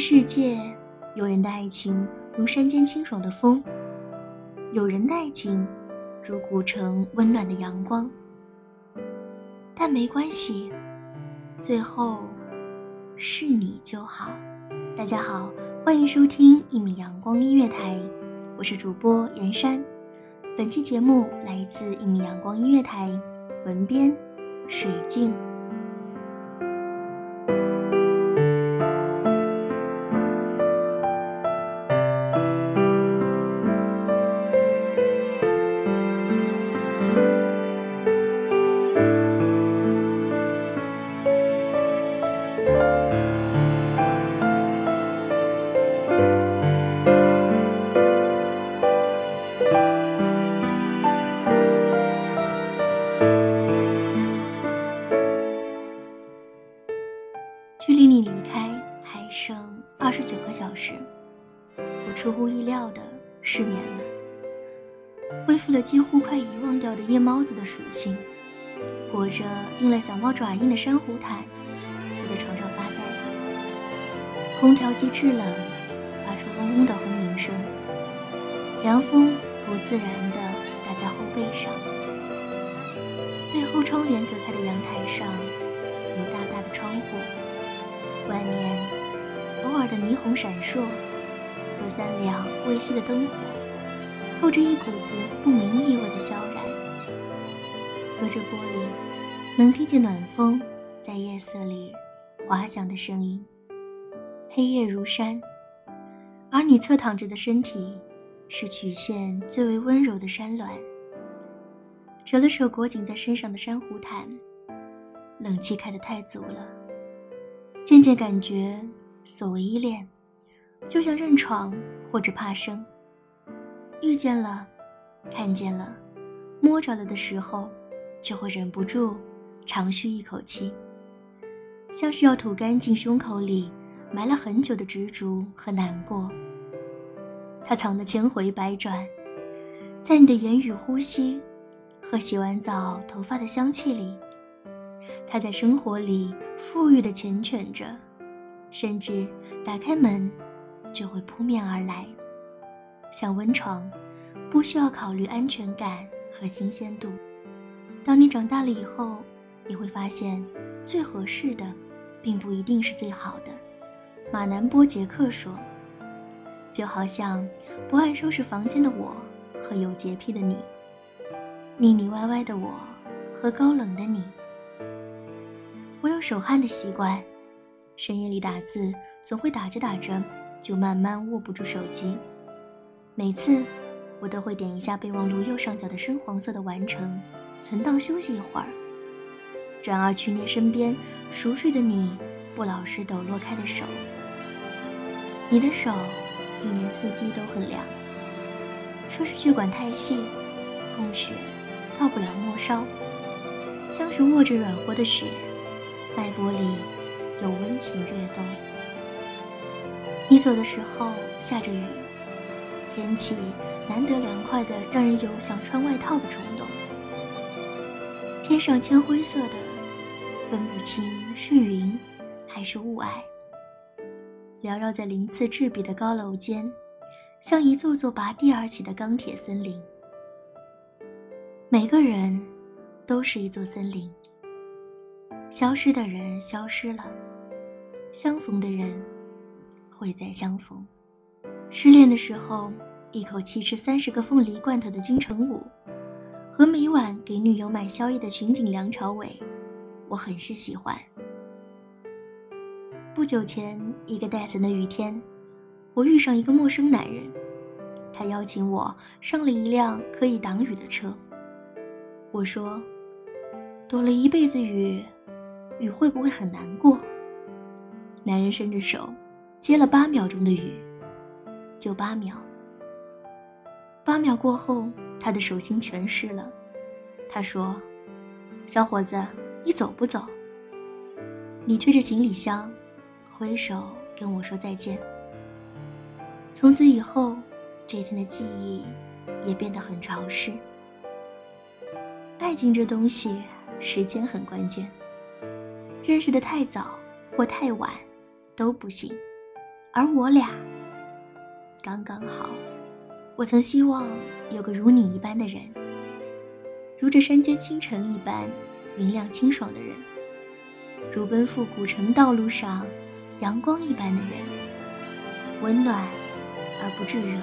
世界，有人的爱情如山间清爽的风，有人的爱情如古城温暖的阳光。但没关系，最后是你就好。大家好，欢迎收听一米阳光音乐台，我是主播严山。本期节目来自一米阳光音乐台，文编水镜剩二十九个小时，我。出乎意料的失眠了，恢复了几乎快遗忘掉的夜猫子的属性，裹着印了小猫爪印的珊瑚毯，坐在床上发呆。空调机制冷，发出嗡嗡的轰鸣声，凉风不自然的打在后背上。背后窗帘隔开的阳台上有大大的窗户，外面的霓虹闪烁。和三两微细的灯火，透着一股子不明意味的萧然。隔着玻璃，能听见暖风在夜色里滑翔的声音。黑夜如山，而你侧躺着的身体，是曲线最为温柔的山峦。扯了扯裹紧在身上的珊瑚毯，冷气开得太足了，渐渐感觉所谓依恋。就像认床或者怕生，遇见了，看见了，摸着了的时候，就会忍不住长吁一口气，像是要吐干净胸口里埋了很久的执着和难过。它藏得千回百转，在你的言语、呼吸和洗完澡头发的香气里，它在生活里富裕的缱绻着，甚至打开门。就会扑面而来，像温床，不需要考虑安全感和新鲜度。当你长大了以后，你会发现，最合适的，并不一定是最好的。马南波杰克说：“就好像不爱收拾房间的我和有洁癖的你，腻腻歪歪的我和高冷的你。我有手汗的习惯，深夜里打字总会打着打着。”就慢慢握不住手机，每次我都会点一下备忘录右上角的深黄色的完成，存档休息一会儿，转而去捏身边熟睡的你不老实抖落开的手。你的手一年四季都很凉，说是血管太细，供血到不了末梢，像是握着软和的雪，脉搏里有温情跃动。你走的时候下着雨，天气难得凉快的，让人有想穿外套的冲动。天上铅灰色的，分不清是云还是雾霭，缭绕在鳞次栉比的高楼间，像一座座拔地而起的钢铁森林。每个人都是一座森林，消失的人消失了，相逢的人。会再相逢。失恋的时候，一口气吃三十个凤梨罐头的金城武，和每晚给女友买宵夜的群景梁朝伟，我很是喜欢。不久前，一个带伞的雨天，我遇上一个陌生男人，他邀请我上了一辆可以挡雨的车。我说：“躲了一辈子雨，雨会不会很难过？”男人伸着手，接了八秒钟的雨，就八秒。八秒过后，他的手心全湿了。他说：“小伙子，你走不走？”你推着行李箱，挥手跟我说再见。从此以后，这天的记忆也变得很潮湿。爱情这东西，时间很关键。认识的太早或太晚都不行，而我俩刚刚好。我曾希望有个如你一般的人，如这山间清晨一般明亮清爽的人，如奔赴古城道路上阳光一般的人，温暖而不炙热，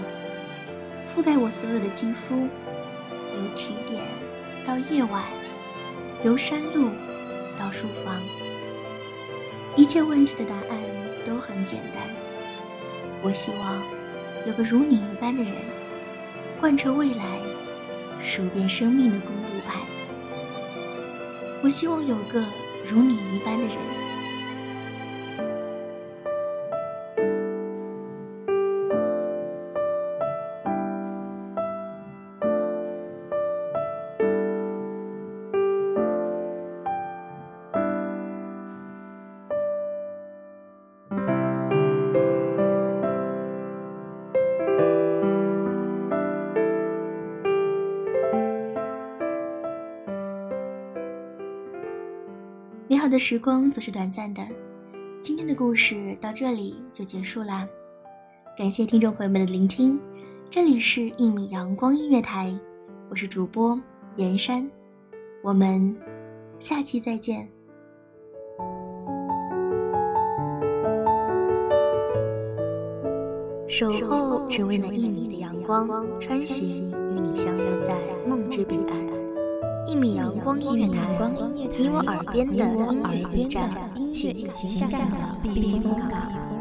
覆盖我所有的肌肤，由起点。到夜晚，由山路到书房，一切问题的答案都很简单。我希望有个如你一般的人，贯彻未来，数遍生命的公路牌。我希望有个如你一般的人。美好的时光总是短暂的，今天的故事到这里就结束啦。感谢听众朋友们的聆听，这里是《一米阳光音乐台》，我是主播严山，我们下期再见。守候只为那一米的阳光，穿行与你相约在梦之彼岸。一米阳光音乐台，你我耳边的音乐驿站，情感的避风港。